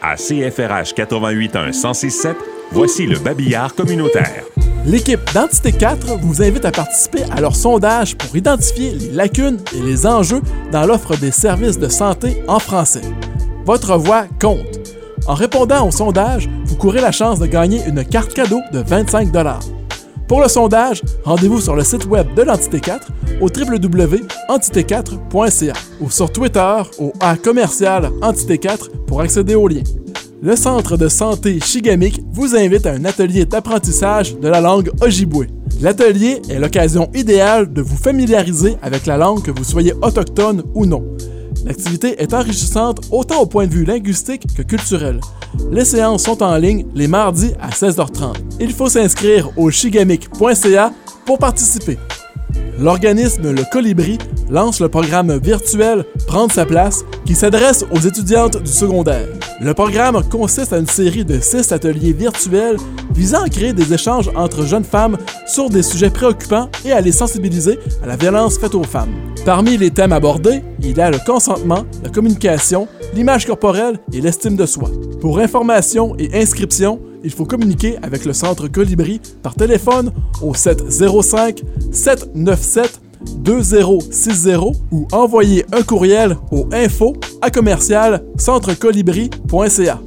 À CFRH 881 1067, voici le babillard communautaire. L'équipe d'Entité 4 vous invite à participer à leur sondage pour identifier les lacunes et les enjeux dans l'offre des services de santé en français. Votre voix compte. En répondant au sondage, vous courez la chance de gagner une carte cadeau de 25 Pour le sondage, rendez-vous sur le site web de l'Entité 4 au www.entité4.ca ou sur Twitter au A commercial Entité 4 pour accéder aux liens. Le Centre de santé Shigamic vous invite à un atelier d'apprentissage de la langue Ojibwe. L'atelier est l'occasion idéale de vous familiariser avec la langue que vous soyez autochtone ou non. L'activité est enrichissante autant au point de vue linguistique que culturel. Les séances sont en ligne les mardis à 16h30. Il faut s'inscrire au shigamic.ca pour participer. L'organisme Le Colibri lance le programme virtuel Prendre sa place qui s'adresse aux étudiantes du secondaire. Le programme consiste à une série de six ateliers virtuels visant à créer des échanges entre jeunes femmes sur des sujets préoccupants et à les sensibiliser à la violence faite aux femmes. Parmi les thèmes abordés, il y a le consentement, la communication, l'image corporelle et l'estime de soi. Pour information et inscription, il faut communiquer avec le Centre Colibri par téléphone au 705 797 2060 ou envoyer un courriel au info à commercial centrecolibri.ca.